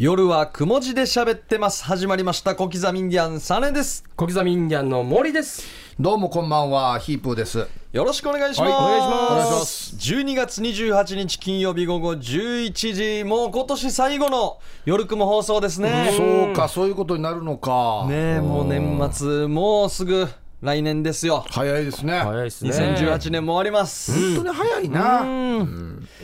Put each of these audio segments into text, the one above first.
夜はくも字で喋ってます。始まりました。小刻みインディアン、サネです。小刻みインディアンの森です。どうもこんばんは、ヒープーです。よろしくお願いします。はいお願いしますお願いします12月28日金曜日午後11時、もう今年最後の夜雲放送ですね。そうか、そういうことになるのか。ねえ、もう年末、もうすぐ来年ですよ。早いですね。早いですね。2018年も終わります。本当に早いな。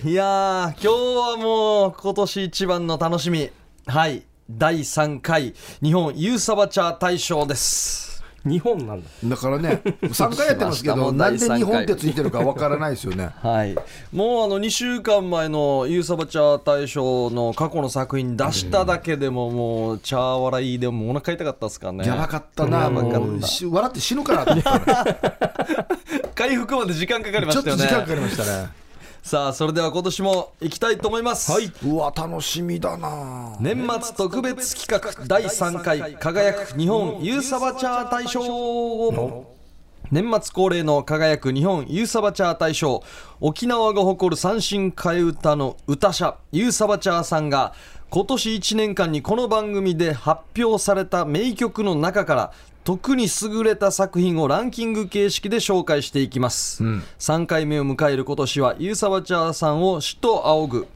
いやー、今日はもう今年一番の楽しみ。はい。第3回日本ユーサバチャー大賞です。日本なんだ。だからね、3回やってますけど、なんで日本ってついてるかわからないですよね。はい、もうあの2週間前のユーサバチャー大賞の過去の作品出しただけでももうチャー笑いでもお腹痛かったですからねやばかったな、もうし笑って死ぬかなと思ったね。回復まで時間かかりまちょっしたよねと時間かかりましたね。さあそれでは今年も行きたいと思います、はい。うわ、楽しみだな。年末特別企画第3回輝く日本ユーサバチャー大賞年末恒例の輝く日本ユーサバチャー大賞。沖縄が誇る三振替え歌の歌者ユーサバチャーさんが今年1年間にこの番組で発表された名曲の中から特に優れた作品をランキング形式で紹介していきます、3回目を迎える今年はユーサバチャーさんを首都仰ぐ。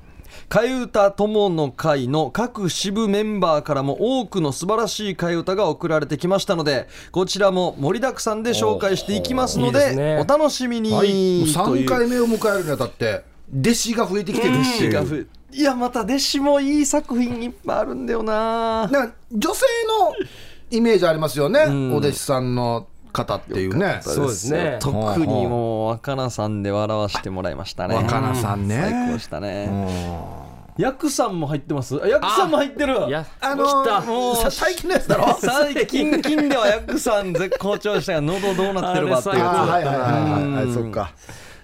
替え歌友の会の各支部メンバーからも多くの素晴らしい替え歌が送られてきましたのでこちらも盛りだくさんで紹介していきますのでいいですね。お楽しみに、はい、という3回目を迎えるにあたって、弟子が増えてきてるっていう。がふいやまた弟子もいい作品いっぱいあるんだよな。女性のイメージありますよね、お弟子さんの方っていうね。そうですね。特にもう若菜さんで笑わせてもらいましたね。若菜さんね。最高でしたね。ヤクさんも入ってます。あヤクさんも入ってる。いや、あの来た。もうさ最近のやつだろ？最近近ではヤクさん絶好調でしたが喉どうなってるかっていうあれ最高あーはいはいはいはい、そっか。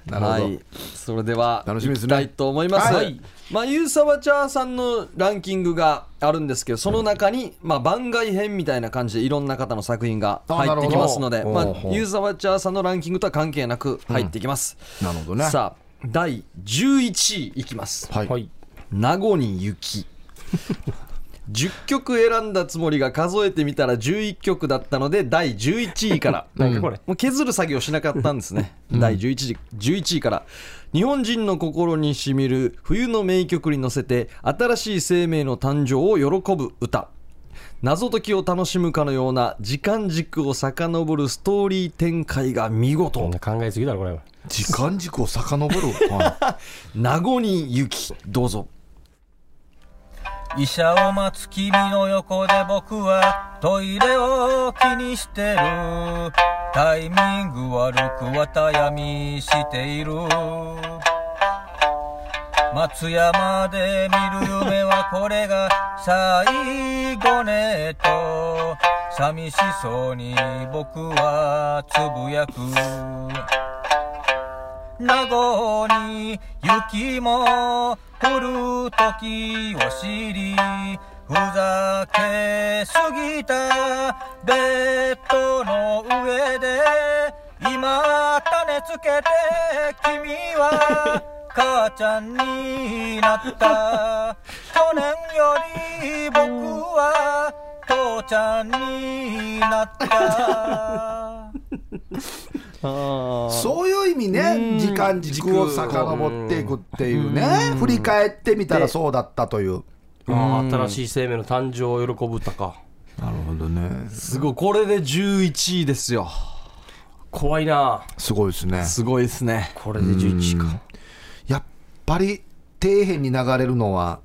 なるほど。はい、それでは楽しみですね。行きたいと思います、はいまあ、ユーサバチャーさんのランキングがあるんですけどその中に、まあ、番外編みたいな感じでいろんな方の作品が入ってきますのでまああなるほどほう。ほ、うユーサバチャーさんのランキングとは関係なく入ってきます、なるほどね。さあ第11位いきます。はい。はい。「名護に雪」10曲選んだつもりが数えてみたら11曲だったので第11位から。なんかこれ。もう削る作業しなかったんですね、第 11, 位11位から日本人の心にしみる冬の名曲に乗せて新しい生命の誕生を喜ぶ歌謎解きを楽しむかのような時間軸を遡るストーリー展開が見事こんな考えすぎだろ、これは。時間軸を遡る？は 名護に雪どうぞ医者を待つ君の横で僕はトイレを気にしてるタイミング悪く綿闇している。松山で見る夢はこれが最後ねと寂しそうに僕はつぶやく。名護に雪も降る時を知りふざけすぎたベッドの上で今種つけて君は母ちゃんになった。去年より僕は父ちゃんになった。そういう意味ね、時間軸を遡っていくっていうね、振り返ってみたらそうだったという。ああ、新しい生命の誕生を喜ぶ歌か。なるほどね。すごいこれで11位ですよ怖いな。すごいですね。すごいですねこれで11か。やっぱり底辺に流れるのは、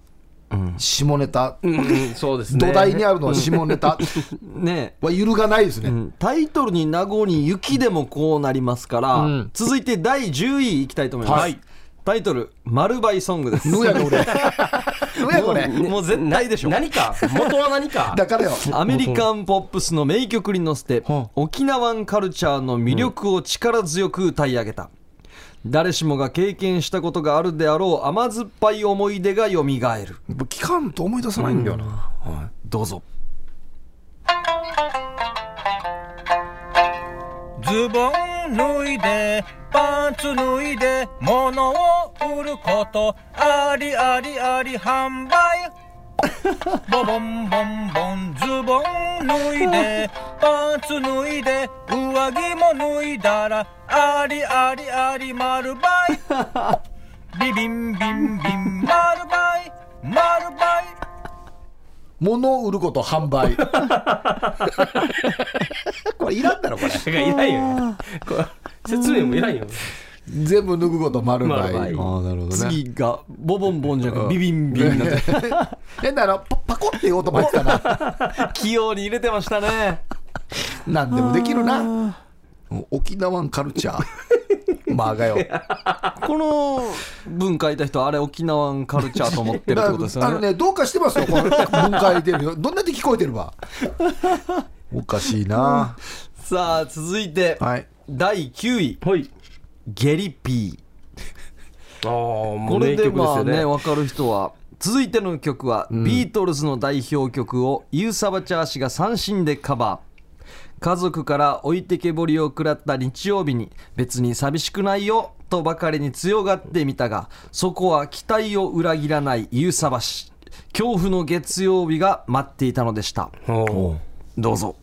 下ネタ、うん、そうですね。土台にあるのは下ネタ ねは揺るがないですね。うんタイトルに名護に雪でもこうなりますから、うん続いて第10位いきたいと思います、はいタイトル「丸バイソング」です。ぬやね俺。ぬやこれ。もうもう絶対でしょ。何か？元は何か？だからよ。アメリカンポップスの名曲に乗せてはあ沖縄カルチャーの魅力を力強く歌い上げた、誰しもが経験したことがあるであろう甘酸っぱい思い出がよみがえる聞かんと思い出さないんだよな。はい。どうぞ。ズボン脱いでパンツ脱いで物を売ることありありあり販売。ボボンボンボンズボン脱いで パンツ脱いで上着も脱いだらありありあり丸バイ。ビビンビンビン丸バイ。丸バイ。物を売ること販売。これいらんだろこれ。いらんよこれ説明もいらんよ。全部脱ぐこと丸倍丸倍ああなるほどね。次がボボンボンじゃなくてビビンビンになって。変なのパパコって言おうと思ってたな。器用に入れてましたね。何でもできるな。沖縄カルチャー。まあがよ。この文書いた人あれ沖縄カルチャーと思ってるってことですよね。あのねどうかしてますよこの文化出るよどんなって聞こえてるわ。おかしいな。さあ続いて、はい第9位。はい。ゲリピー。あこれでう名曲ですまあよねね分かる人は。続いての曲は、ビートルズの代表曲をユーサバチャー氏が三振でカバー。家族から置いてけぼりを食らった日曜日に別に寂しくないよとばかりに強がってみたがそこは期待を裏切らないユーサバ氏恐怖の月曜日が待っていたのでした。どうぞ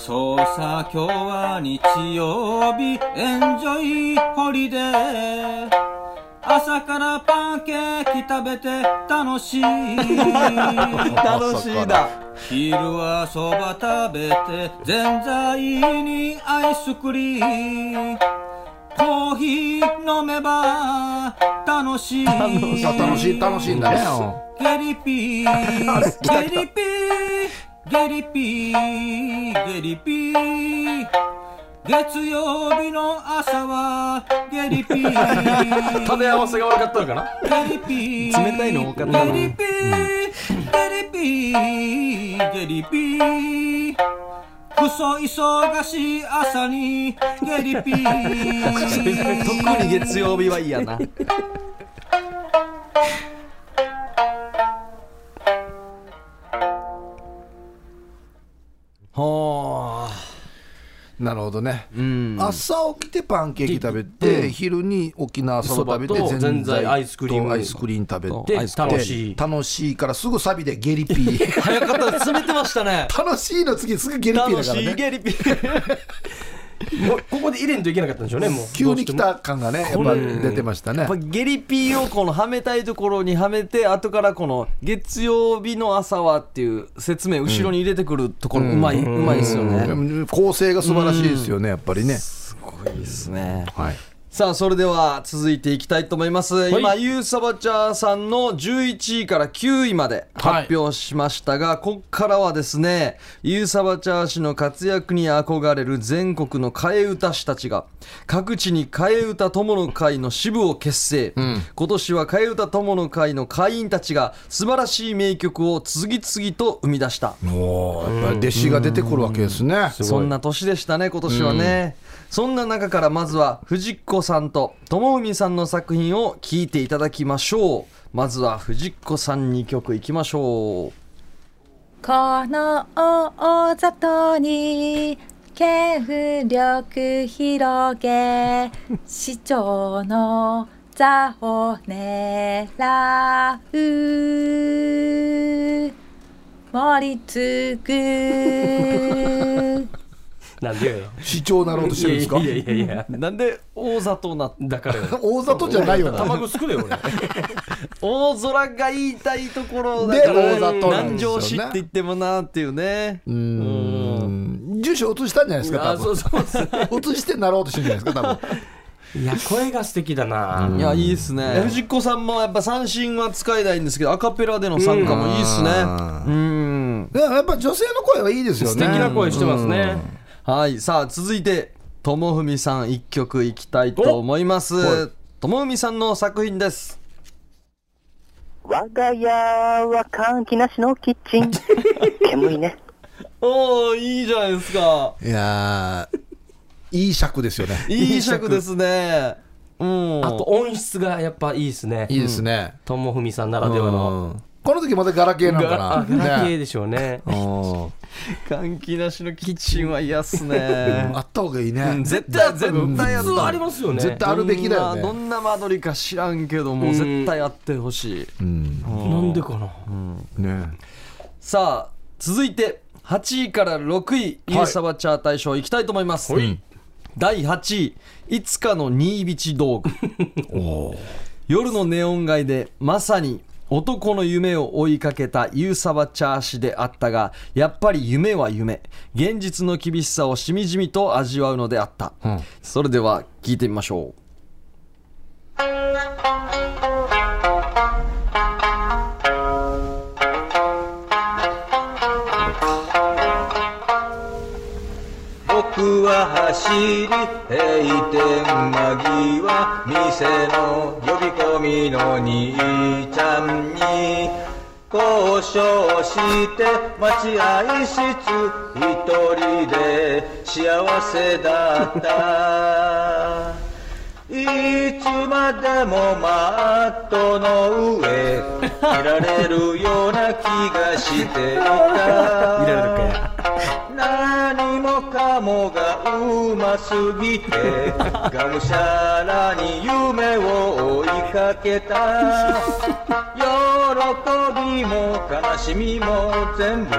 そうさ今日は日曜日。エンジョイホリデー。朝からパンケーキ食べて楽しい。楽しいだ。昼はそば食べてぜんざいにアイスクリー。ムコーヒー飲めば楽しい。あ楽しい楽しいんだね。ゲリピー。ゲリピーゲリピーゲリピー月曜日の朝は ゲリピー。食べ合わせが悪かったのかな？ゲリピー。冷たいの多かったな？ゲリピー。ゲリピー。ゲリピー。クソ忙しい朝にゲリピー。特に月曜日はいいやなはあ。なるほどね。うん。朝起きてパンケーキ食べて、昼に沖縄そば食べてそばとぜんざいアイスクリーム。とアイスクリーム食べて楽しい。楽しい。からすぐサビでゲリピー早かった。詰めてましたね。楽しいの次すぐゲリピー楽だからね。しいゲリピもうここで入れんといけなかったんでしょうねもう。急に来た感がねやっぱ出てましたね。やっぱゲリピーをこのはめたいところにはめて後からこの月曜日の朝はっていう説明後ろに入れてくるところうまい、うまいですよね、うん。構成が素晴らしいですよねやっぱりね。すごいですね。はいさあそれでは続いていきたいと思います、今ユーサバチャーさんの11位から9位まで発表しましたが、ここからはですねユーサバチャー氏の活躍に憧れる全国の替え歌師たちが各地に替え歌友の会の支部を結成、今年は替え歌友の会の会員たちが素晴らしい名曲を次々と生み出した。おーやっぱり弟子が出てくるわけですね。そんな年でしたね、今年はね。そんな中からまずは藤子さんと友文さんの作品を聴いていただきましょう。まずは藤子さん2曲いきましょう。この大里に権力広げ市長の座を狙う。盛りつくなんでよ。市長なろうとしてるんですか？いやいやいやなんで大里な、だからよ。大里じゃないよな卵すくれよ俺大空が言いたいところだから、で大里なん南ですよね。城市って言ってもなっていうね。うーん。住所移したんじゃないですか多あそうそうそう。分移してなろうとしてるんじゃないですか多分。いや声が素敵だな、いや、いいですね。藤子さんもやっぱ三振は使えないんですけど、アカペラでの参加もいいですね。うん。でもやっぱ女性の声はいいですよね。素敵な声してますね、はい、さあ続いて友文さん一曲いきたいと思います。友文さんの作品です。我が家は換気なしのキッチン。煙いね。おお、いいじゃないですか。いやーいい尺ですよね いい尺ですね。うん。あと音質がやっぱいいですねいいですね友文さんならではのこの時まだガラケーなのガラかガラケーでしょうね。うん。換気なしのキッチンは嫌っすね。あった方がいいね、うん絶対絶対やった普通ありますよね。絶対あるべきだよね。どん。などんな間取りか知らんけどもう絶対あってほしい。うん。なんでかな。ね。さあ続いて8位から6位ゆうさばチャー大賞いきたいと思います、第8位いつかの新道道具。夜のネオン街でまさに男の夢を追いかけたユーサバチャー氏であったがやっぱり夢は夢。現実の厳しさをしみじみと味わうのであった、それでは聞いてみましょう僕は走り閉店間際店の呼び込みの兄ちゃんに交渉して待合室一人で幸せだった。いつまでもマットの上いられるような気がしていた。いられるか何もかもがうますぎてがむしゃらに夢を追いかけた。喜びも悲しみも全部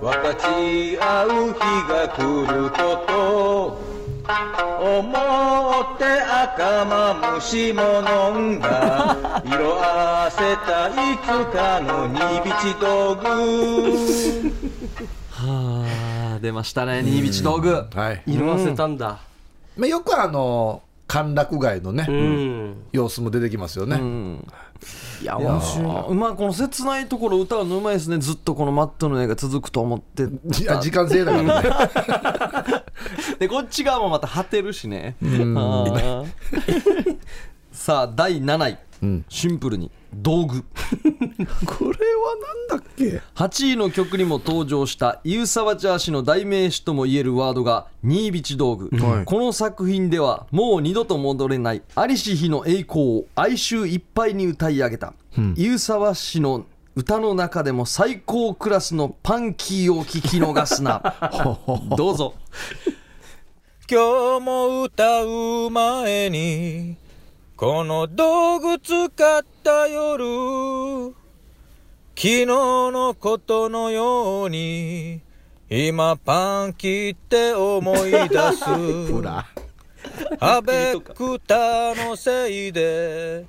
分かち合う日が来ること。思って赤マムシも飲んだ色あせたいつかの煮びち道具。出ましたね新道道具。はい、色あせたんだ。まあ、よくあの歓楽街のね、うん。様子も出てきますよね、うん。いや面白い。なうまいこの切ないところ歌うのうまいですね。ずっとこのマットの絵が続くと思って。いや時間制だからね。でこっち側もまた果てるしね。あー さあ第7位、ん。シンプルに道具。これはなんだっけ？8位の曲にも登場したユーサバチャー氏の代名詞ともいえるワードが新道道具、はい。この作品ではもう二度と戻れないありし日の栄光を哀愁いっぱいに歌い上げた、ユーサバ氏の歌の中でも最高クラスのパンキーを聞き逃すな。どうぞ。今日も歌う前にこの道具使った夜昨日のことのように今パン切って思い出す。アベクタのせいで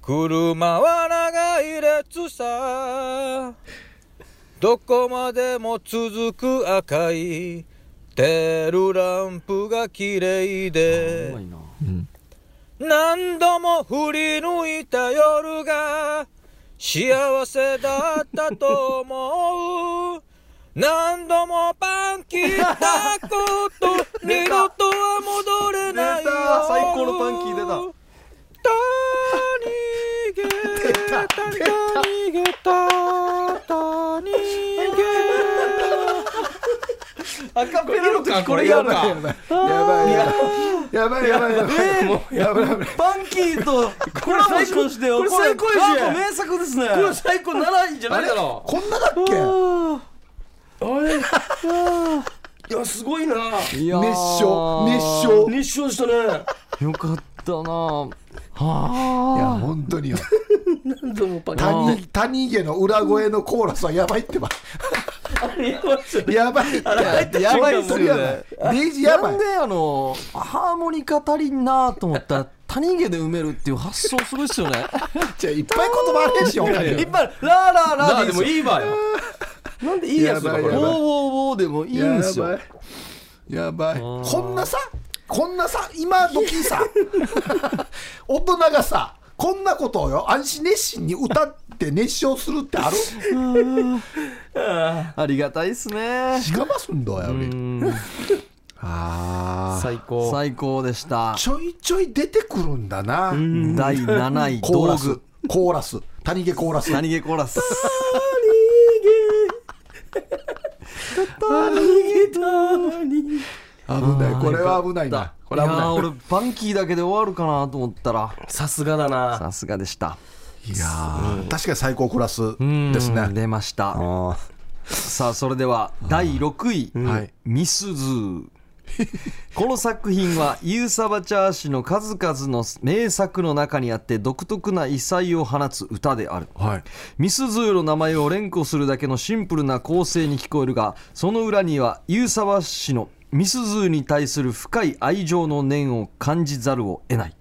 車は長い列さ。どこまでも続く赤いテールランプが綺麗で怖いな何度も振り抜いた夜が幸せだったと思う。何度もパン切ったこと二度とは戻れないよ。最高のパンキー出た。た逃げた逃げたた逃げアカペラの時これややばいるやばいやばいやばいやばいやばいやばいやばいパンキーとコラボしましてよこれ最高やし名作ですねこれ最高7位じゃないだろこんなだっけあれいやすごいな熱唱熱唱熱唱したねよかったなはいやあ本当によ何度もパン谷谷家の裏声のコーラスはやばいってばやばいって。やばいっすよね。デイジーやばないんであのハーモニカ足りんなと思ったら谷毛で埋めるっていう発想すごいっすよね。じゃあいっぱい言葉あるでしょいっぱいラーラーラーでもいいわよ。なんでいいやつだこれやばいやばい。ウォーウォーウォーでもいいんですよ。やばい。やばい。こんなさ？こんなさ？今時さ？大人がさ？こんなことをよ安心熱心に歌って熱唱するってある？ありがたいっすね。しかますんだようん。あ最高。最高でした。ちょいちょい出てくるんだな。第7位道コーラス。具コーラス。谷毛コーラス。谷毛コーラス。危ない。これは危ないなこれ危ない。いやー俺バンキーだけで終わるかなと思ったら。さすがだな。さすがでした。いやー。確かに最高クラスうんですね。出ました。あさあそれでは第6位ーはい「ミスズー」この作品は ユーサバチャー氏の数々の名作の中にあって独特な異彩を放つ歌である。はい。ミスズーの名前を連呼するだけのシンプルな構成に聞こえるがその裏にはユーサバ氏のミスズーに対する深い愛情の念を感じざるを得ない、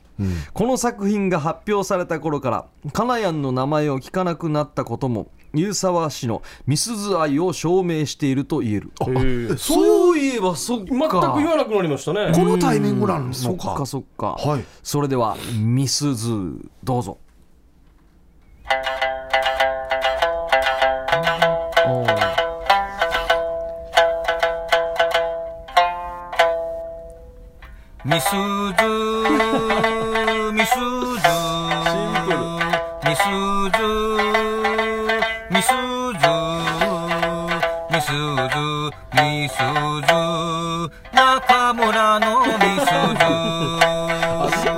この作品が発表された頃からカナヤンの名前を聞かなくなったこともユーサバ氏のミスズ愛を証明していると言える。そういえばそっか。全く言わなくなりましたね。このタイミングなのそっかかそっか、はい。それではミスズーどうぞみすずみすずみすずみすずみすずみすず中村のみす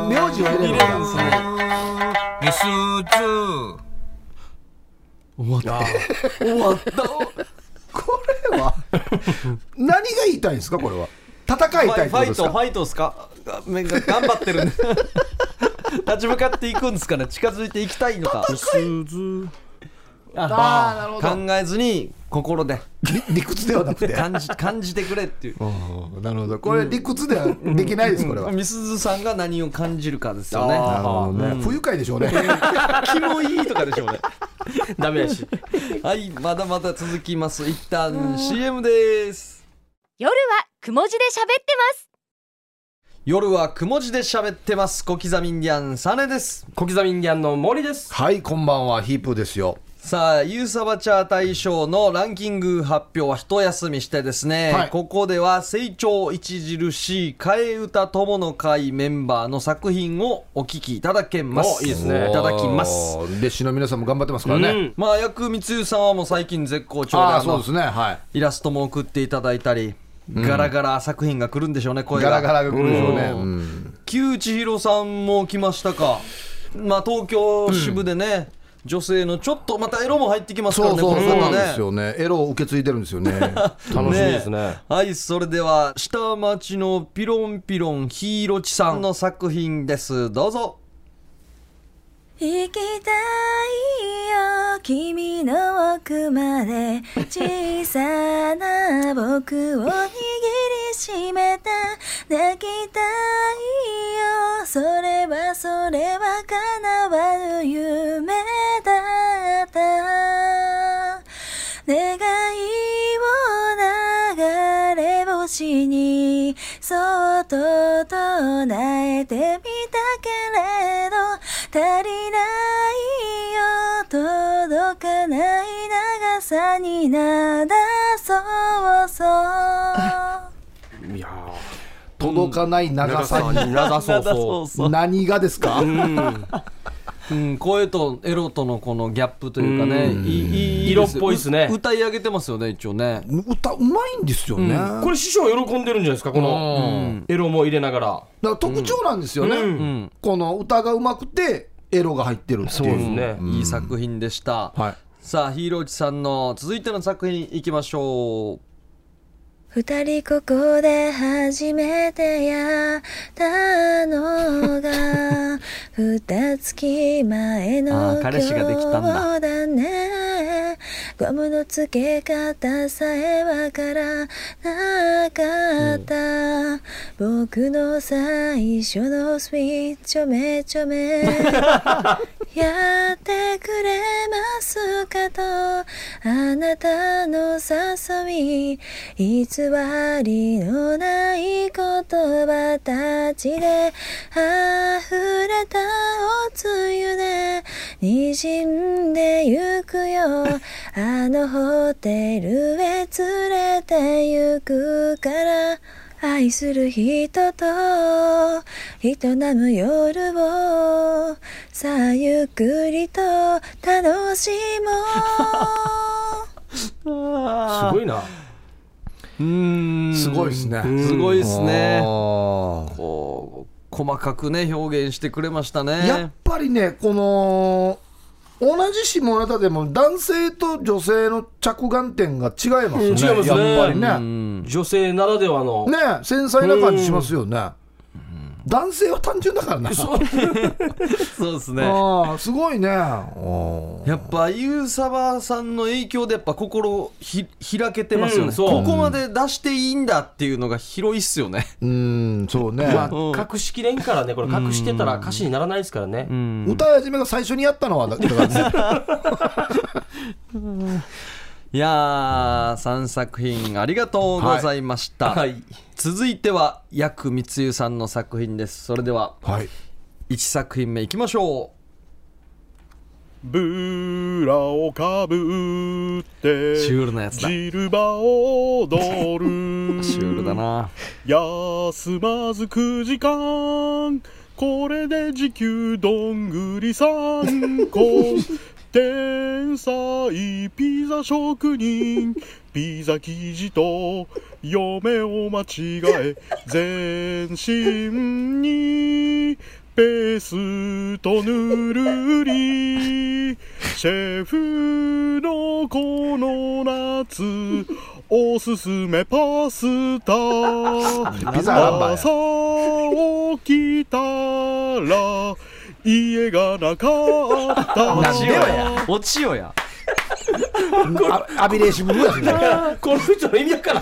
名字を入れるんですねずみすず終わった。終わった。これは何が言いたいんですかこれは戦いたいファイトファイトですか？がめが頑張ってる。立ち向かっていくんですかね？近づいていきたいのか？ああなるほど。考えずに心で。理 理屈ではなくて。感じ感じてくれっていう。うんなるほど。これ理屈ではできないですこれは。みすずさんが何を感じるかですよね。なるほどね。不愉快でしょうね。気もいいとかでしょうね。ダメやし。はいまだまだ続きます。一旦 CM です夜はくも字で喋ってます。夜はくも字で喋ってます。小刻みインディアンサネです。小刻みインディアンの森です。はいこんばんはヒープーですよ。さあユーサバチャー大賞のランキング発表は一休みしてですね、はい。ここでは成長著しい替え歌友の会メンバーの作品をお聞きいただけます。おいいですね。いただきます。弟子の皆さんも頑張ってますからね、うんまあ薬光代さんはもう最近絶好調でそうですね。はい。イラストも送っていただいたり、ガラガラ作品が来るんでしょうね声が。ガラガラが来るでしょうね、木内弘さんも来ましたか。まあ東京支部でね、女性のちょっとまたエロも入ってきますからねそうそうなんですよね。エロを受け継いでるんですよね。楽しみですね。はいそれでは下町のピロンピロンヒーロチさんの作品です。どうぞ行きたいよ。君の奥まで。小さな僕を握りしめた。泣きたいよ。それはそれは叶わぬ夢だった。星にそっと唱えてみたけれど足りないよ届かない長さになだそうそう。いや届かない長さーに長そうそうそう。何がですか、うん、声とエロとのこのギャップというかね。うん。いいいい色っぽいっすね。う歌い上げてますよね一応ね。歌うまいんですよね、だかこれ師匠喜んでるんじゃないですかこのエロも入れながら。ら特徴なんですよね、うん。うん。この歌がうまくてエロが入ってるっていう。そうですね。いい作品でした、はい。さあヒーローチさんの続いての作品いきましょう二人ここで初めてやったのが 二月前あの今日だね。ゴムの付け方さえわからなかった、僕の最初のスイッチちょめちょめ やってくれますかとあなたの誘い偽りのない言葉たちで溢れたおつゆで滲んでゆくよ。あのホテルへ連れて行くから。愛する人と営む夜をさあゆっくりと楽しもう。すごいな。うん。すごいですね。すごいですね。こう細かくね表現してくれましたね。やっぱりねこの同じ下ネタでも男性と女性の着眼点が違いますよね、うん違いますね。やっぱりね、うん。女性ならではの、ね繊細な感じしますよね、男性は単純だからな。そう。ですね。ああすごいね。やっぱユーサバさんの影響でやっぱ心ひ開けてますよね、うんここまで出していいんだっていうのが広いっすよね、うーんそうね、まうんあ、隠しきれんからね、これ隠してたら歌詞にならないですからね。うん。歌い始めが最初にやったのはだだからね いやー3作品ありがとうございました、はい。続いては薬光代さんの作品です。それでははい。1作品目いきましょブラをかぶってシュールなやつだ。ジルバ踊る。う シュールだな。休まず9時間。これで時給どんぐり3個 天才ピザ職人。ピザ生地と嫁を間違え全身に。ペースとぬるり。シェフのこの夏。おすすめパスタ。朝起きたら家がなかったなんでよや。落ちよや。あアビレーシブルやしねこの人の意味やから、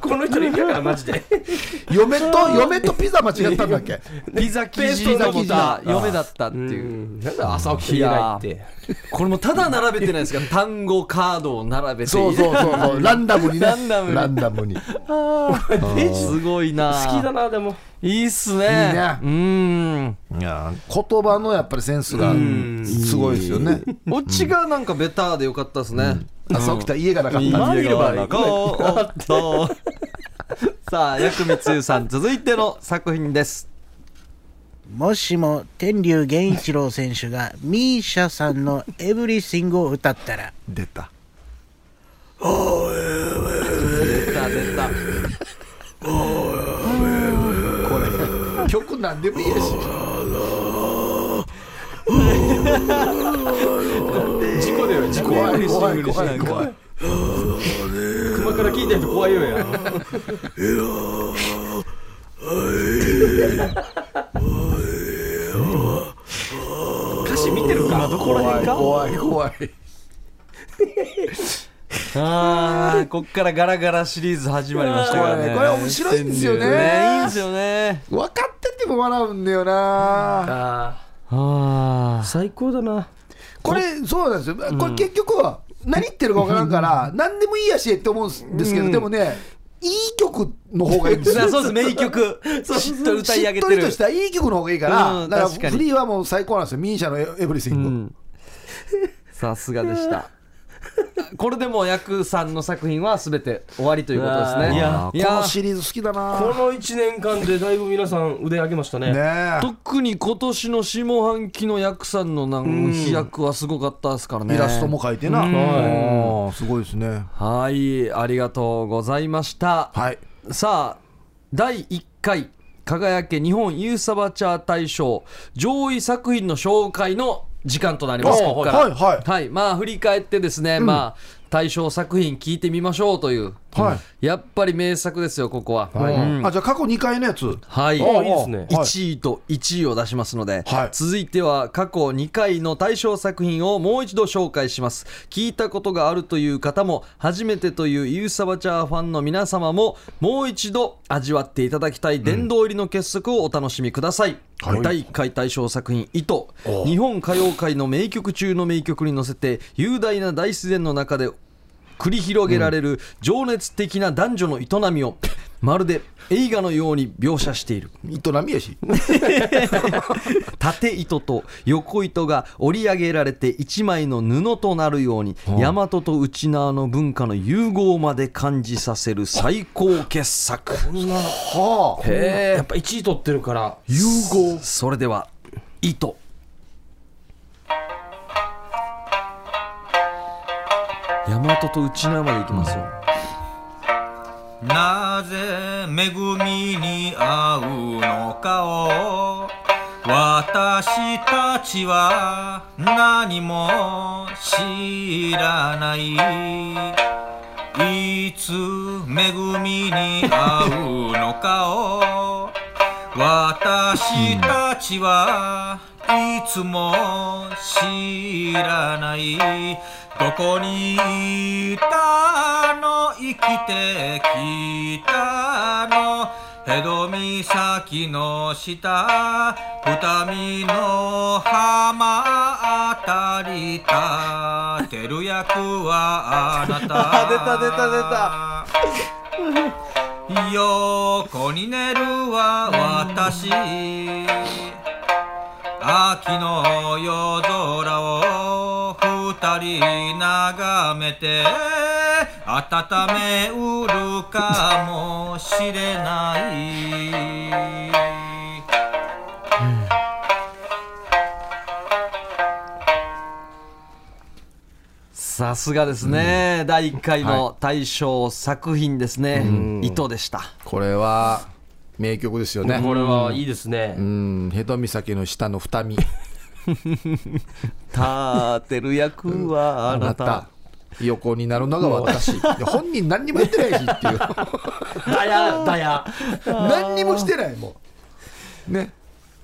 この人の意味やから、マジで。嫁と嫁とピザ間違ったんだっけ？ピザ生地と思った嫁だったってういう、ん。なんだ朝起きて言えないって。これもただ並べてないですか？ら単語カードを並べて。そうそうそうそう。ランダムにね。ランダムに。ランダムに。すごいな好きだな、でも。いいっすね。いいね。うん。いや言葉のやっぱりセンスがすごいですよね。オチがなんかベターでよかったですね、朝起きたら家がなかった。家がなかった。さあ薬光代さん続いての作品です。もしも天竜源一郎選手がミーシャさんの「エブリシング」を歌ったら。出た。出た出た 曲なんでもいいやし事故だよ、事故。怖い怖い怖い怖い熊から聞いた人怖いよや。歌詞見てるか？どこら怖怖い怖い あーこっからガラガラシリーズ始まりましたからね。これ面白いんですよね。いいんですよね。分かってても笑うんだよな。ああー。最高だな。これそうなんですよ。これ結局は何言ってるか分からんから何でもいいやしって思うんですけどでもねいい曲の方がいいんですよ。そうです名曲。しっとり歌い上げる。してっとりとしたいい曲の方がいいから、うんだから確かに。フリーはもう最高なんですよ。ミーシャのエエブリシング、うん。さすがでした これでもヤクさんの作品は全て終わりということですね。いやいやこのシリーズ好きだな。この1年間でだいぶ皆さん腕上げましたね。ねえ。特に今年の下半期のヤクさんのなん飛躍はすごかったですからね。イラストも描いてな、い。すごいですね。はいありがとうございました。はい。さあ第1回輝け日本ユーサバチャー大賞上位作品の紹介の時間となります。あここから。はいはい。はい。まあ振り返ってですね、まあ大賞作品聞いてみましょうという、はやっぱり名作ですよここは、はい。うん。あじゃあ過去2回のやつ。はい。あいいですね。はい。1位と1位を出しますので、はい。続いては過去2回の大賞作品をもう一度紹介します。聞いたことがあるという方も初めてというユーサバチャーファンの皆様ももう一度味わっていただきたい殿堂入りの傑作をお楽しみください、はい。第1回大賞作品「糸」日本歌謡界の名曲中の名曲に乗せて雄大な大自然の中で繰り広げられる情熱的な男女の営みを まるで映画のように描写している。営みやし。縦糸と横糸が織り上げられて一枚の布となるように、大和と内縄の文化の融合まで感じさせる最高傑作。はあ。へえ。やっぱ1位取ってるから。融合。それでは糸大和と内縄まで行きますよ、なぜ恵みに合うのかを私たちは何も知らない。いつ恵みに会うのかを私たちはいつも知らない。どこにいたの？生きてきたの？江戸岬の下二見の浜あたり立てる役はあなた。出た出た出た横に寝るは私。秋の夜空を二人眺めて温めうるかもしれない。さすがですね、第1回の大賞作品ですね、糸でした。これは名曲ですよね。これはいいですね。うん。江戸岬の下の二見立てる役はあなた。横になるのが私。本人何にもやってないしっていう。だやだや何にもしてないもん。ね。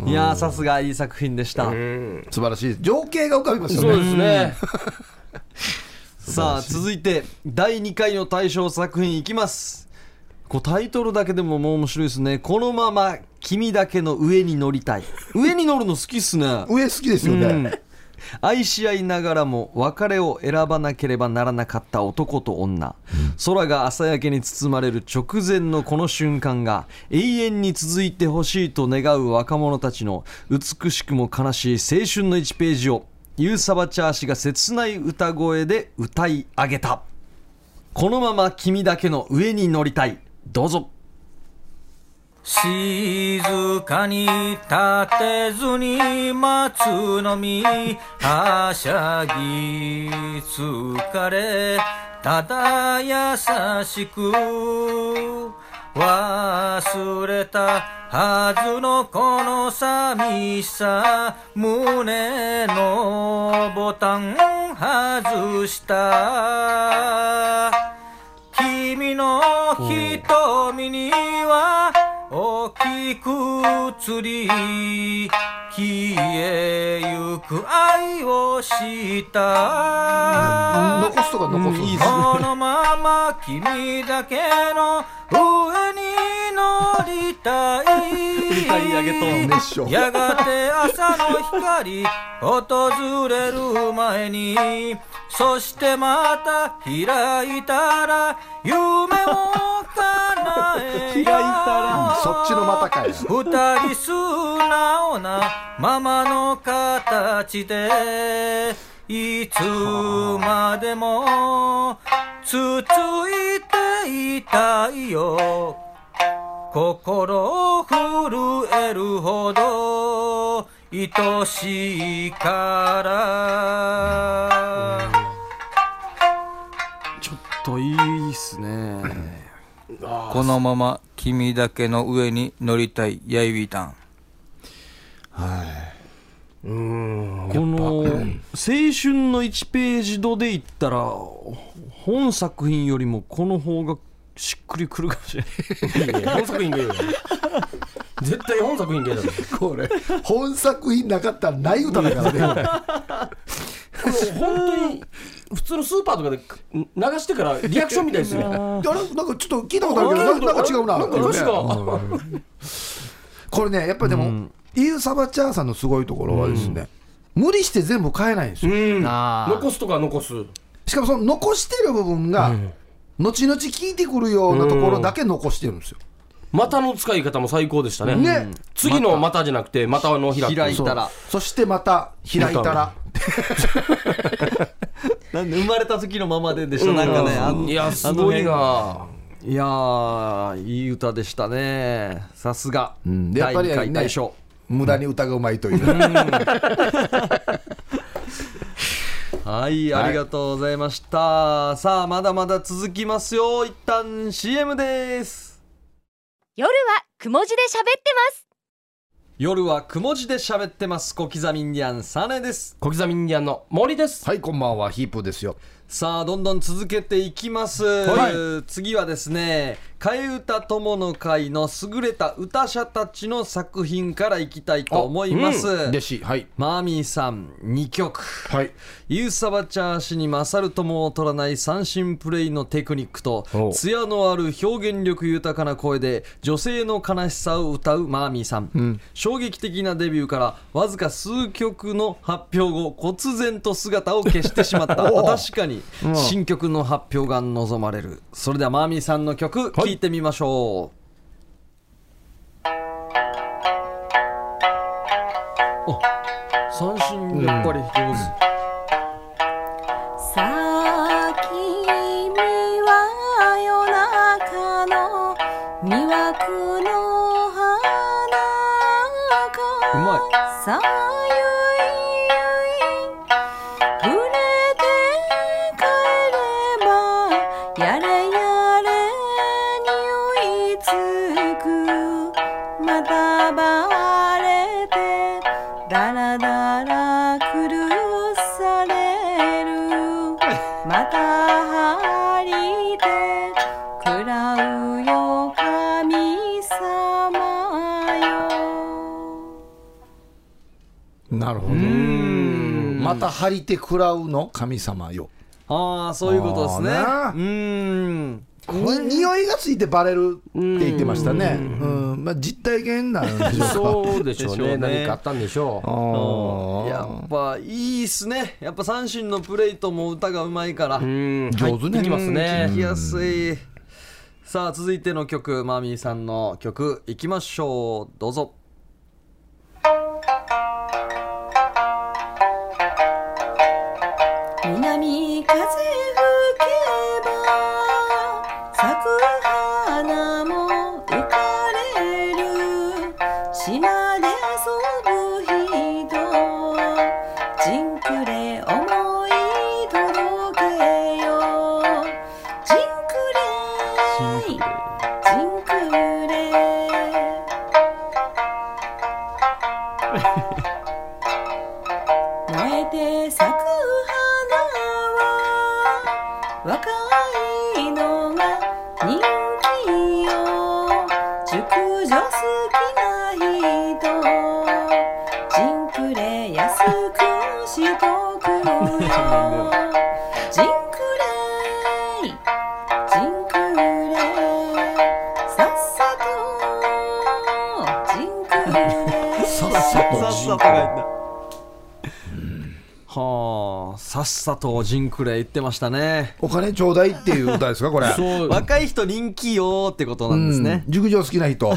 いやーさすがいい作品でした、素晴らしい。情景が浮かびますよそうねですね。さあ続いて第2回の大賞作品いきます。こうタイトルだけでももう面白いですね。このまま君だけの上に乗りたい。上に乗るの好きっすね。上好きですよね、うん。愛し合いながらも別れを選ばなければならなかった男と女、空が朝焼けに包まれる直前のこの瞬間が永遠に続いてほしいと願う若者たちの美しくも悲しい青春の1ページをユーサバチャー氏が切ない歌声で歌い上げた。このまま君だけの上に乗りたい。どうぞ静かに立てずに待つのみ。はしゃぎ疲れただ優しく。忘れたはずのこの寂しさ。胸のボタン外した。君の瞳には大きく映り消えゆく愛をした。残すとか残す、このまま君だけの上に乗りたい。歌い上げと熱唱やがて朝の光訪れる前にそしてまた開いたら夢を叶え開いたらそっちのまたかい二人素直なままの形でいつまでもつついていたいよ心震えるほど愛しいから。ちょっといいっすね。このまま君だけの上に乗りたいヤイビータンうん。この青春の1ページ度で言ったら本作品よりもこの方がしっくりくるかもしれない。本作品芸だ絶対本作品芸だこれ本作品なかったらない歌だからね。これ本当に普通のスーパーとかで流してからリアクションみたいですねいやなんかちょっと聞いたことあるけどななんか違うな。なんか確か？これねやっぱりでも、イユサバチャーさんのすごいところはですね、無理して全部変えないんですよ、うん。あー。残すとか残す。しかもその残してる部分が、後々聞いてくるようなところだけ残してるんですよ、股の使い方も最高でしたね。ね。次の股。じゃなくて股の開く開いたら。そしてまた開いたら。なんで生まれた時のままででした、なんかねあんいやすごいな。いやーいい歌でしたね。さすが、やっ第2ぱりね回大賞、無駄に歌がうまいという、はい、ありがとうございました。さあ、まだまだ続きますよ。一旦 CM です。夜はくも字で喋ってます夜はくも字で喋ってます小刻みインディアンサネです小刻みインディアンの森です。はいこんばんはヒープですよさあどんどん続けていきます、はい。次はですね替え歌友の会の優れた歌者たちの作品からいきたいと思います、弟子。はい。マーミーさん2曲。はい。ユーサバチャー氏に勝るとも劣らない三振プレイのテクニックとお艶のある表現力豊かな声で女性の悲しさを歌うマーミーさん、衝撃的なデビューからわずか数曲の発表後忽然と姿を消してしまった。確かに新曲の発表が望まれる。それではマーミーさんの曲聴い。てみましょう、お三振やっぱり上手、さあ君は夜中の魅惑の花うまい。さあゆいた張り手食らうの神様よ。ああそういうことですね。うーん。に匂いがついてバレるって言ってましたね。うん。まあ実体験なんでしょうか。そうでしょうね。何かあったんでしょあやっぱいいっすね。やっぱ三振のプレイとも歌がうまいから。上手ね入ってきますね。聴きやすい。さあ続いての曲マーミーさんの曲いきましょう。どうぞ That's it. しとくよジンクレジンクレさっさとジンクレさっさっさとが言ったはあさっさとジンクレ言ってましたね。お金ちょうだいっていう歌ですかこれ。そう。若い人人気よってことなんですね。うん。熟女好きな人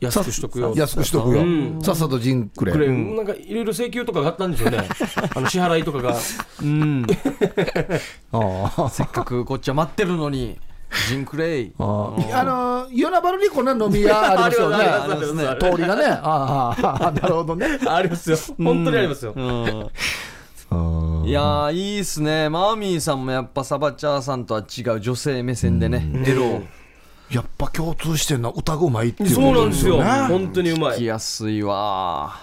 安くしとくよ。安くしとくよ。ん。さっさとジンクレくれん。なんかいろいろ請求とかがあったんでしょうね。あの支払いとかが。うん。ああ。せっかくこっちは待ってるのにジンクレイあの与那原にこんな飲み屋ありますよね。通りがね。あああなるほどね。ありますよ。本当にありますよ。うん。いやーいいっすね。マーミーさんもやっぱサバチャーさんとは違う女性目線でねエロをやっぱ共通してんのは歌がうまいっていうそうことなんですよ。ね本当にうま聞きい。やすいわ。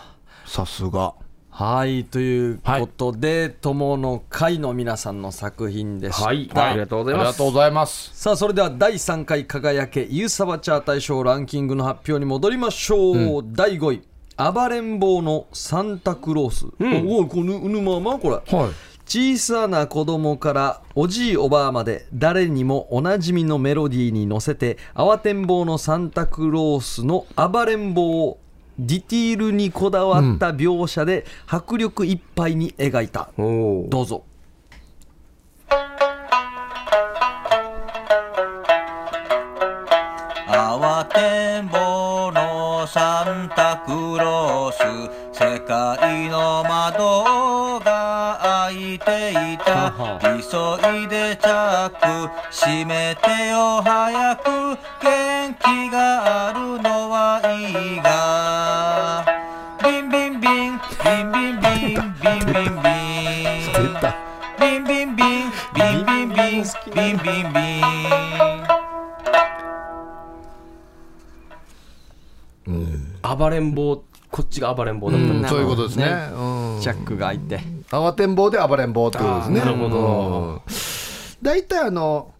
さすが。はいということで「友の会」の皆さんの作品でした、はい。ありがとうございます。ありがとうございます。さあそれでは第3回輝けユーサバチャー大賞ランキングの発表に戻りましょう、第5位暴れん坊のサンタクロース、おおこのうぬままこれ。はい小さな子供からおじいおばあまで誰にもおなじみのメロディーに乗せて慌てん坊のサンタクロースの暴れん坊をディティールにこだわった描写で迫力いっぱいに描いた、おお。どうぞ慌てんぼのサンタクロース世界の窓が開いていた。急いでチャック閉めてよ早く。元気があるのはいいが。ビンビンビンビンビンビンビンビンビン出たビンビンビンビンビンビンビンビンビン暴れん坊こっちが暴れん坊だったんだそういうことですねねうんチャックが開いて慌てんぼうで暴れん坊ってことですね。なるほど。うん。大体あの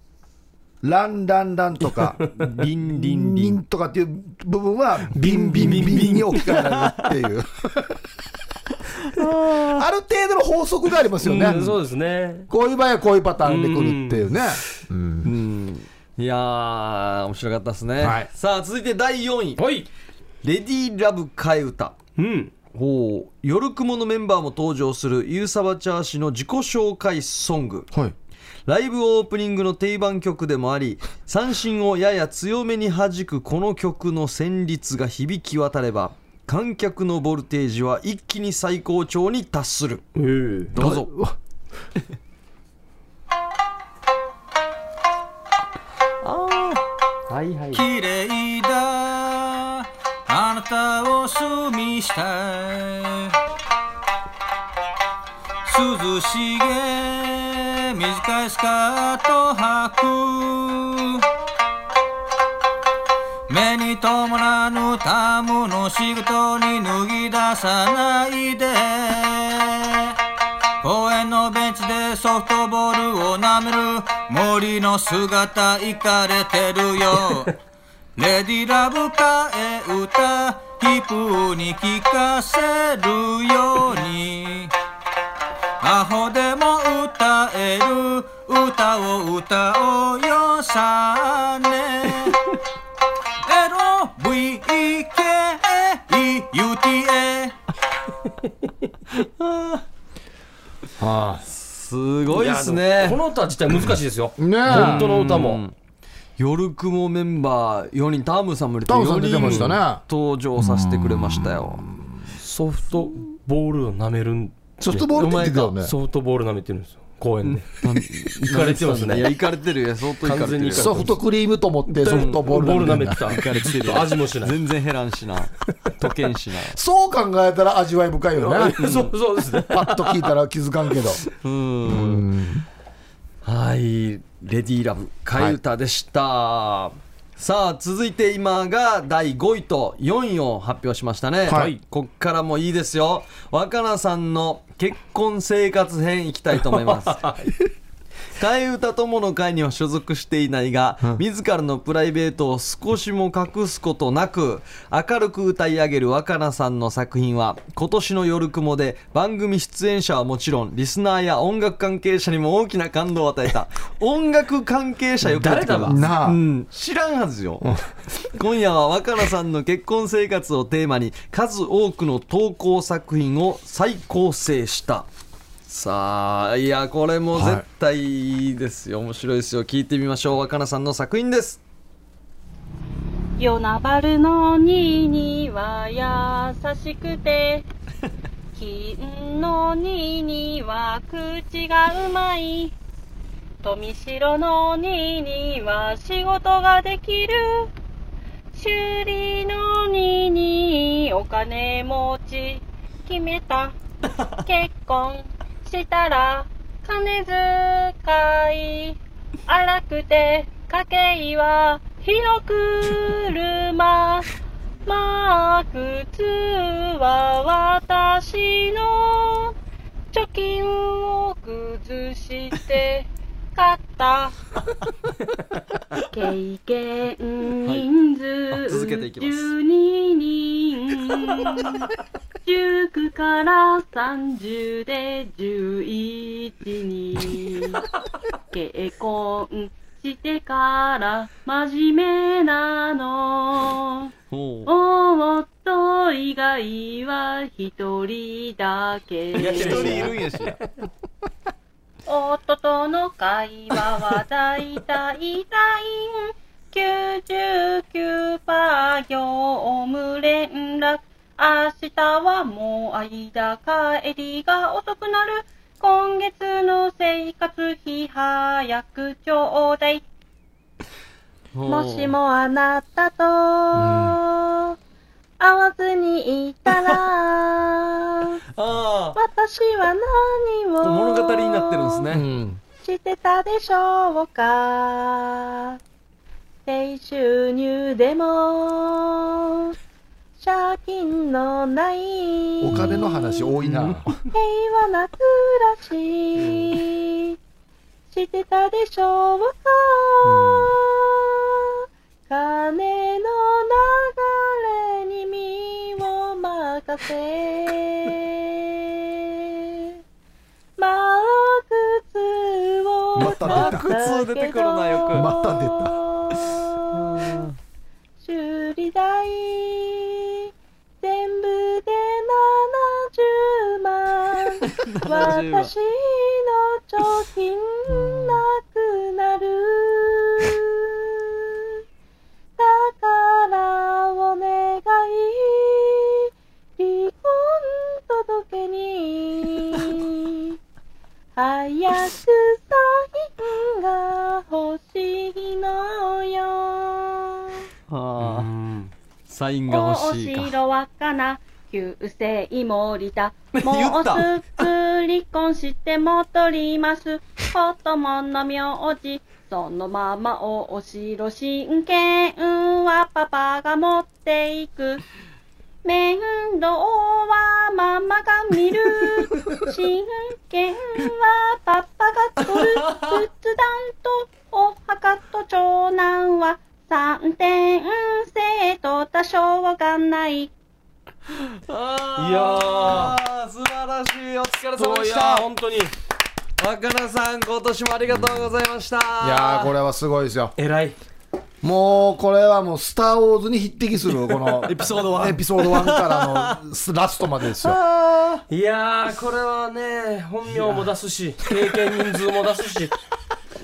ランランランとか リンリンリンとかっていう部分はビンビンビンビンに置き換えられるっていう。ある程度の法則がありますよね、うんそうですね。こういう場合はこういうパターンでくるっていうね、いやー面白かったですね、はい。さあ続いて第4位。はい。レディーラブ替え歌。うんほう。夜雲のメンバーも登場するユーサバチャー氏の自己紹介ソング。はい。ライブオープニングの定番曲でもあり三振をやや強めに弾くこの曲の旋律が響き渡れば観客のボルテージは一気に最高潮に達する。ええ。どうぞ。はいはい。綺麗だたを住みした涼しげ短いスカート履く。目に伴わぬタムの仕事に脱ぎ出さないで。公園のベンチでソフトボールを舐める森の姿いかれてるよ。レディラブ替え歌ヒップに聞かせるように。アホでも歌える。歌を歌おうよさね。LOVEKEUTA すごいですね。この歌自体難しいですよ。ねえ。本当の歌も。うん夜雲メンバー4人タームさんも入れてタムさん出てましたね。4人登場させてくれましたよ。ソフトボールを舐めるんソフトボールって言ってたよね。ソフトボール舐めてるんですよ公園で。行かれてますいやね行かれてるよ。相当行かれてる。ソフトクリームと思ってソフトボール舐めてた。行かれてる。よ味もしない。全然減らんしな。溶けんしなそう考えたら味わい深いよね。そうそうですね。パッと聞いたら気づかんけど。うんはいレディーラブ替え歌でした、さあ続いて今が第5位と4位を発表しましたね。はい。こっからもいいですよ。若菜さんの結婚生活編いきたいと思います 替え歌友の会には所属していないが、自らのプライベートを少しも隠すことなく明るく歌い上げる若菜さんの作品は今年の夜雲で番組出演者はもちろんリスナーや音楽関係者にも大きな感動を与えた。音楽関係者よく誰だな。あうん、知らんはずよ。今夜は若菜さんの結婚生活をテーマに数多くの投稿作品を再構成したさあいやこれも絶対いいですよ、面白いですよ。聞いてみましょう。若菜さんの作品です。夜なばるのにには優しくて。金のにには口がうまい。富城のにには仕事ができる。修理のににお金持ち。決めた。結婚したら金遣い荒くて家計は火の車まあ靴は私の貯金を崩して買った。経験人数続けていきます。12人19から30で11人。結婚してから真面目なの。ほ夫以外は一人だけ。ういや一人いるんやし夫との会話はだいたいたい。99%業務連絡。明日はもう間帰りが遅くなる。今月の生活費早くちょうだい。もしもあなたと会わずにいたらあ私は何をあ物語になってるんですうね、んしてたでしょうか？低収入でも借金のない。お金の話多いな。平和な暮らし。してたでしょうか、金の流れに身を任せマーク2をまた出た普通出てくるなよく。また出た。修理代全部で70万70万。私の貯金なくなる。だからお願い。離婚届に。早くしいのよはあサインが欲しいか。お城はかな旧姓森田 言もうすぐ離婚して戻ります。子供の名字。そのままおお城親権はパパが持っていく面倒はママが見る。親権はパパが取る。仏壇とお墓と長男は三点生徒だしょうがない。いや素晴らしいお疲れ様でした。本当に。若菜さん今年もありがとうございました。いやーこれはすごいですよ。偉いもうこれはもう「スター・ウォーズ」に匹敵するこの エピソード1エピソード1からのラストまでですよ。いやーこれはね本名も出すし経験人数も出すし。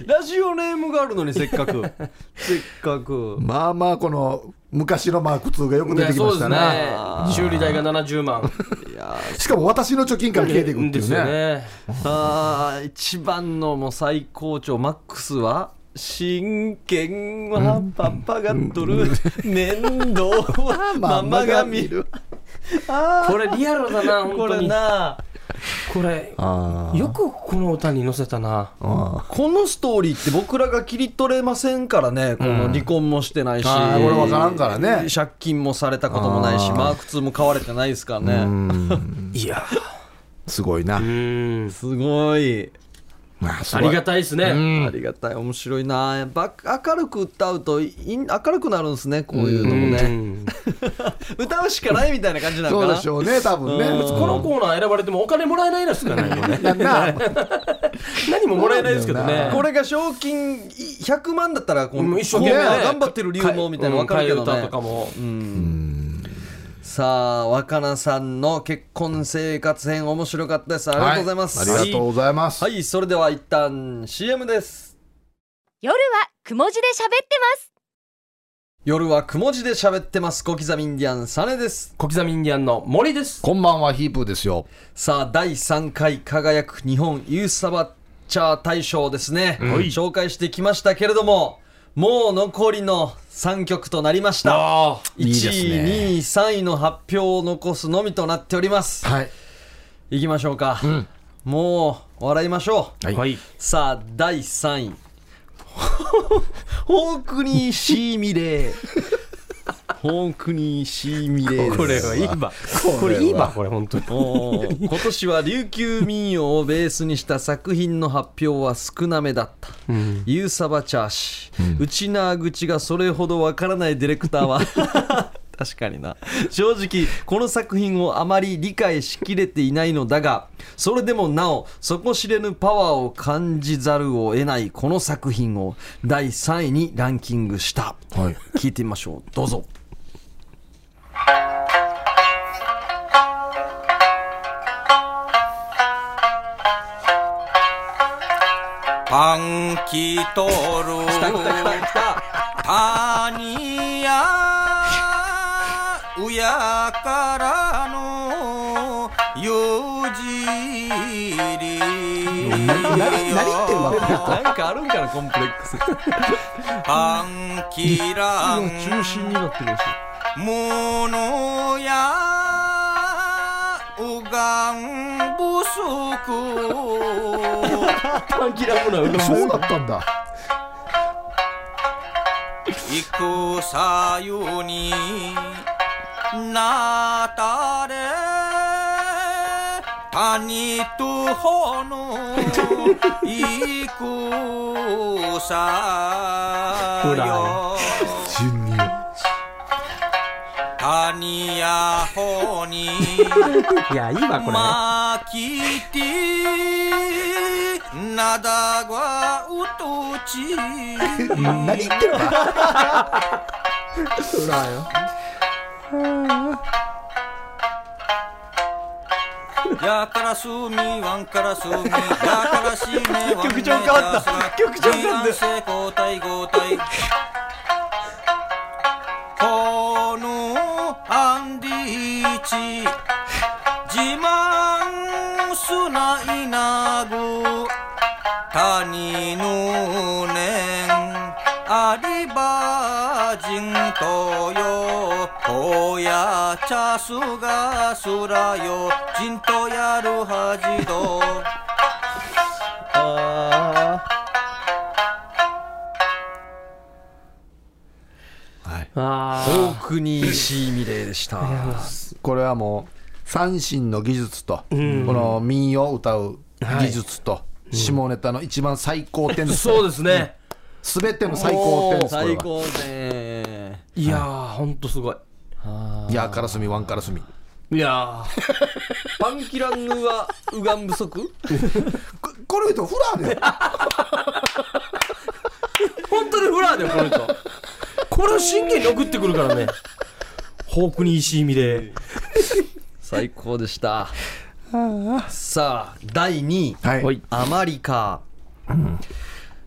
ラジオネームがあるのにせっかく。せっかく。まあまあこの昔のマーク2がよく出てきましたね。ね。修理代が70万。いやしかも私の貯金から消えていくってですよいうね。ねあー一番のもう最高潮マックスは？真剣はパパが取る。面倒は ママが見る。これリアルだなこれ本当に。な。これよくこの歌に載せたな。あこのストーリーって僕らが切り取れませんからね。この離婚もしてないし、あーこれ分からんからね。借金もされたこともないしマーク2も買われてないですからね。うん。いやすごいな。うん。すごいまあありがたいですね。ありがたい。面白いな。やっぱ明るく歌うとい明るくなるんですねこういうのもうねん。歌うしかないみたいな感じなのそうかなでしょうね多分ね。うん。このコーナー選ばれてもお金もらえないですからね。何ももらえないですけどね。これが賞金0 0万だったらこもうう一生懸命ね。頑張ってる理由もみたいなの分かるけど替え歌ねとかもさあ若菜さんの結婚生活編面白かったです。ありがとうございます、はありがとうございます。はい、それでは一旦 CM です。夜はくも字で喋ってます。夜はくも字で喋ってます。小刻みインディアンサネです。小刻みインディアンの森です。こんばんはヒープーですよ。さあ第3回輝く日本ユースサバチャー大賞ですね、紹介してきましたけれどももう残りの3曲となりました。あ1位いいね。2位3位の発表を残すのみとなっております。はい。いきましょうか、ん。もう笑いましょう。はい。はい。さあ第3位。ホークニーシーミレーホークニーシーミレーですこれはいいわこれいいわこれ本当に。今年は琉球民謡をベースにした作品の発表は少なめだった、ユーサバチャー氏、内縄口がそれほどわからないディレクターは。確かにな。正直この作品をあまり理解しきれていないのだがそれでもなお底知れぬパワーを感じざるを得ないこの作品を第3位にランキングした、はい。聞いてみましょう。どうぞパンキトル。来た来た来た来たパニヤ。親からの。よじり。んかあるんかなコンプレックス。パンキラン。中心になってるしものやうがん不足うがそうだったんだ。行くさゆになたれ谷とほのいくさよ谷やほに いやいいわこれ。まきてなだがうとち何言ってるの？裏よ。やからすみわんからすみ。やからしめわん曲調変わった。曲調変わったィーチ自慢すないなぐ谷のねんありばじんとよ。こやちゃすがすらよ。じんとやるはじど。あ大国石井美玲でした。これはもう三振の技術と、この民謡を歌う技術と、下ネタの一番最高点です。そうですね。すべての最高点です最高点いやーほんとすごい。い。やからすみワンからすみ。いやパンキランヌは右岸不足？こ これ言うとフラーでー 本当にフラーだよこの人これを真剣に送ってくるからね。ホークに石井美玲最高でした。さあ第2位。はい、はい。アマリカ、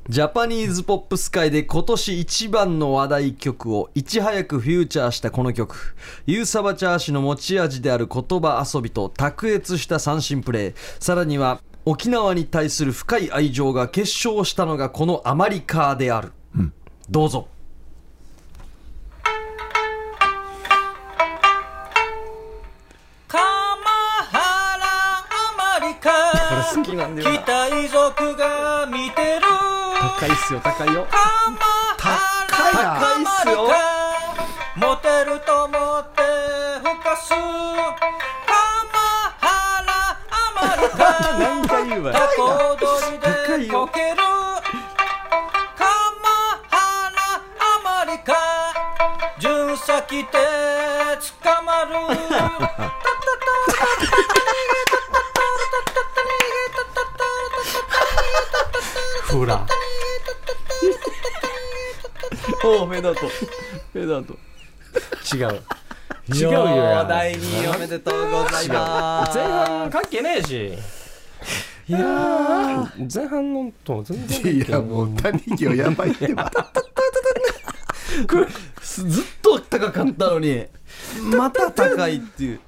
ジャパニーズポップス界で今年一番の話題曲をいち早くフューチャーしたこの曲。ユーサバチャー氏の持ち味である言葉遊びと卓越した三振プレーさらには沖縄に対する深い愛情が結晶したのがこのアマリカである、どうぞ好きなんだよな。北遺族が見てる。高いっすよ高いよ。鎌原高いっすよ。モテると思ってふかす。何回言うわ。高いよ。でこける鎌原アマリカ巡査来て捕まる フラ おおフェードアウトフェードアウト違う。違うよや第2位おめでとうございます。前半関係ねえし。いやー前半のと全然い。やもう谷木はやばいって。ばずっと高かったのにまた高いっていう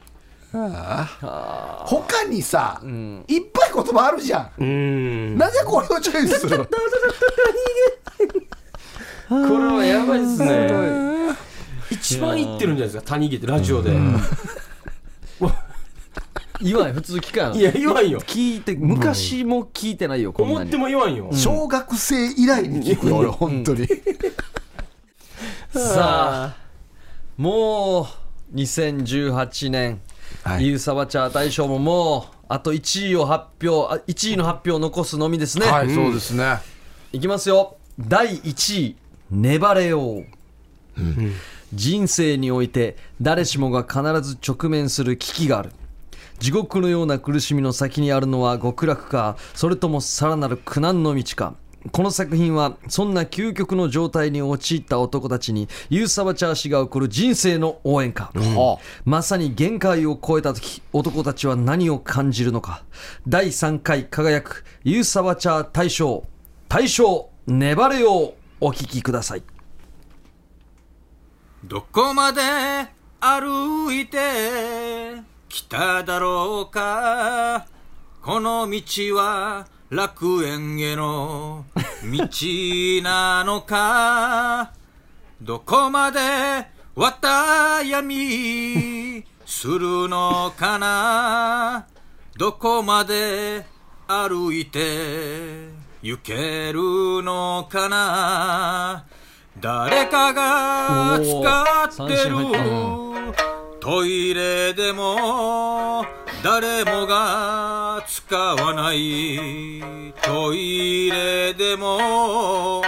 他にさ、いっぱい言葉あるじゃん。うーん。なぜこれをチョイスするの？これはやばいっすね。一番言ってるんじゃないですか？谷毛ってラジオで。言わん普通聞かん。いや言わんよ。聞いて昔も聞いてないよこんなに。思っても言わんよ。小学生以来に聞くよ俺本当に。さあもう2018年、はい。ユーサバチャー大賞ももうあと1位を発表あ1位の発表を残すのみですね、はいそうですね。いきますよ。第1位粘れよう、人生において誰しもが必ず直面する危機がある。地獄のような苦しみの先にあるのは極楽かそれともさらなる苦難の道かこの作品はそんな究極の状態に陥った男たちにユーサバチャー氏が送る人生の応援歌、まさに限界を超えた時男たちは何を感じるのか。第3回輝くユーサバチャー大賞。大賞粘れようお聞きください。どこまで歩いて来ただろうか。この道は楽園への道なのか？どこまで綿闇するのかな？どこまで歩いて行けるのかな？誰かが使ってるトイレでも誰もが使わないトイレでも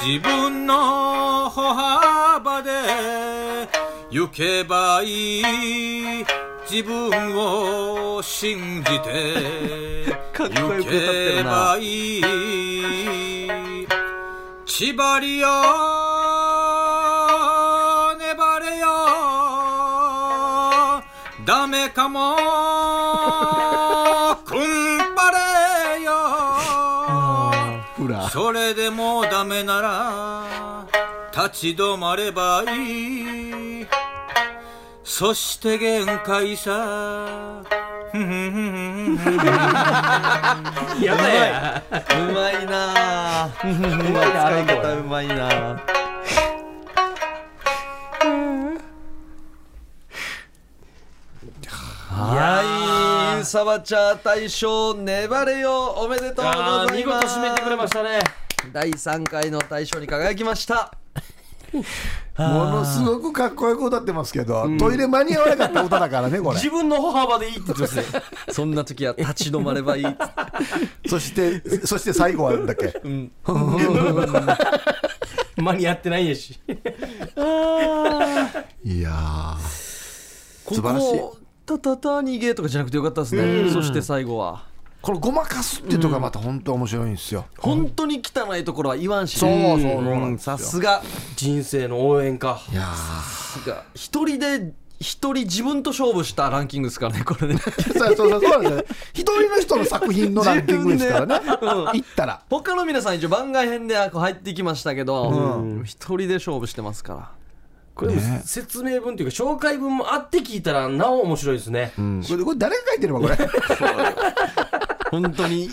自分の歩幅で行けばいい自分を信じて 行けばいい縛りよ粘れよダメかもそれでもダメなら立ち止まればいい。そして限界さ。やだやうまい。なあうまい 使い方うまいなはいゆうさばちゃん大賞粘れよおめでとうごあー見ざいます。事締めてくれましたね。第3回の大賞に輝きました。ものすごくかっこよく歌ってますけど、トイレ間に合わなかった歌だからねこれ。自分の歩幅でいいって言ってますね そんな時は立ち止まればいい。そしてそして最後はだっけ？間に合ってないやし。いやー。こ素晴らしい。こタタタ逃げとかじゃなくてよかったですね。そして最後は。これごまかすっていうとこがまた本当面白いんですよ、本当に汚いところは言わんしそうねそうそうさすが人生の応援か。いやさすが。一人で一人自分と勝負したランキングですからねこれね。ーそうそうそうそうなんですよ。一人の人の作品のランキングですからね。自分でうん。言ったら。他の皆さん一応番外編でこう入ってきましたけどう一人で勝負してますからこれも説明文というか紹介文もあって聞いたらなお面白いですね、これこれ誰が書いてるのこれ？本当に。いい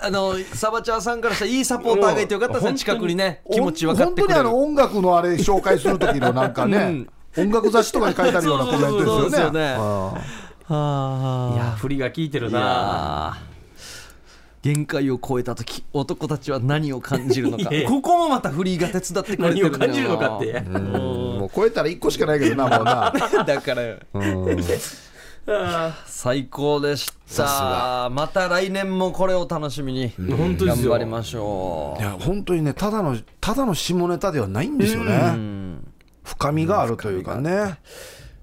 あのサバチャーさんからしたらいいサポーターがいてよかったですね近くにね。気持ち分かってくれる。本当にあの音楽のあれ紹介する時のなんかね、音楽雑誌とかに書いてあるようなコメントですよね。いや振りが効いてるいな限界を超えた時男たちは何を感じるのか。ここもまたフリーが手伝ってくれてる何を感じるのかって。うん。もう超えたら1個しかないけどなもうな、だから。うん。最高でした。また来年もこれを楽しみに頑張りましょいや本当にねただのただの下ネタではないんですよう、うねん。深みがあるというかね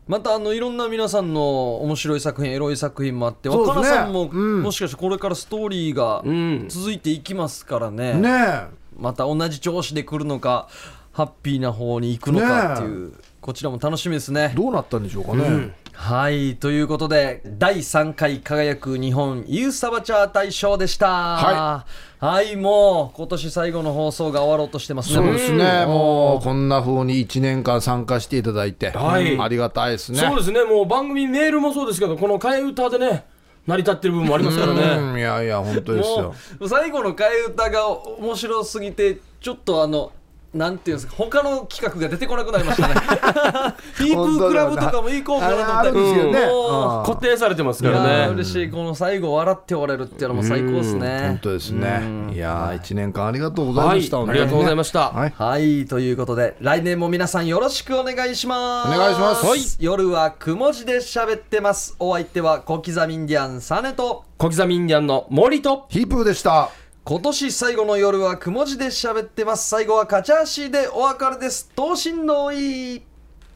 またあのいろんな皆さんの面白い作品エロい作品もあって若菜さんも、うん。もしかしてこれからストーリーがうん続いていきますからね,、ねえ。また同じ調子で来るのかハッピーな方に行くのかっていう、こちらも楽しみですね。どうなったんでしょうかね、はいということで第3回輝く日本ユーサバチャー大賞でした。ははいもう今年最後の放送が終わろうとしてますね。そうですね、ん。もうこんな風に1年間参加していただいて、はい。ありがたいですね。そうですね。もう番組メールもそうですけどこの替え歌でね成り立ってる部分もありますからね。うん。いやいや、本当ですもよ。う最後の替え歌が面白すぎてちょっとあのなんていうんですか他の企画が出てこなくなりましたね。フィープークラブとかもいいこうかなと思ってあるんですよねもううん。固定されてますかいやーらね嬉しいこの最後笑って終われるっていうのも最高ですね。本当ですね。うん。いやー、1年間ありがとうございはいました。ありがとうございました、はい。はいということで来年も皆さんよろしくお願いします。お願いします。はい。夜はくも字で喋ってます。お相手は小刻みインディアンサネと。小刻みインディアンの森と。ヒープーでした。今年最後の夜はくも字で喋ってます。最後はカチャーシーでお別れです。東進のいい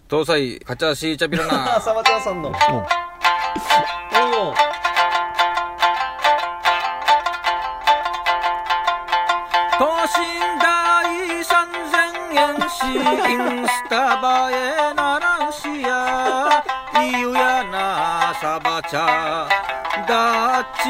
搭載カチャシーチャビラナ サバチャーさんの。おう。等身大三千円しインスタ映えならんしや。いゆやなサバチャダッチ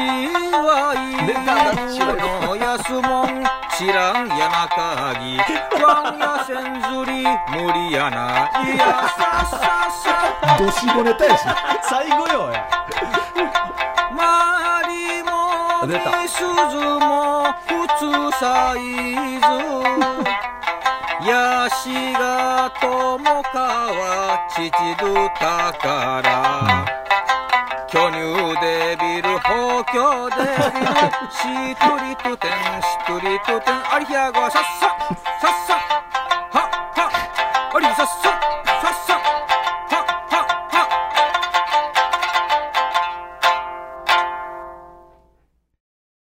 はい出たダッチはのやすもん知らんやなかぎワンやせんずり無理やな。いやさささ。どしもネタやし。最後よやマリも出た。ミスズも普通サイズやしがともかはちどたから。きょにゅうでびるほ強デビでしっとりとてんしっとりとてんありひゃごさっささっさはっはありさっさ。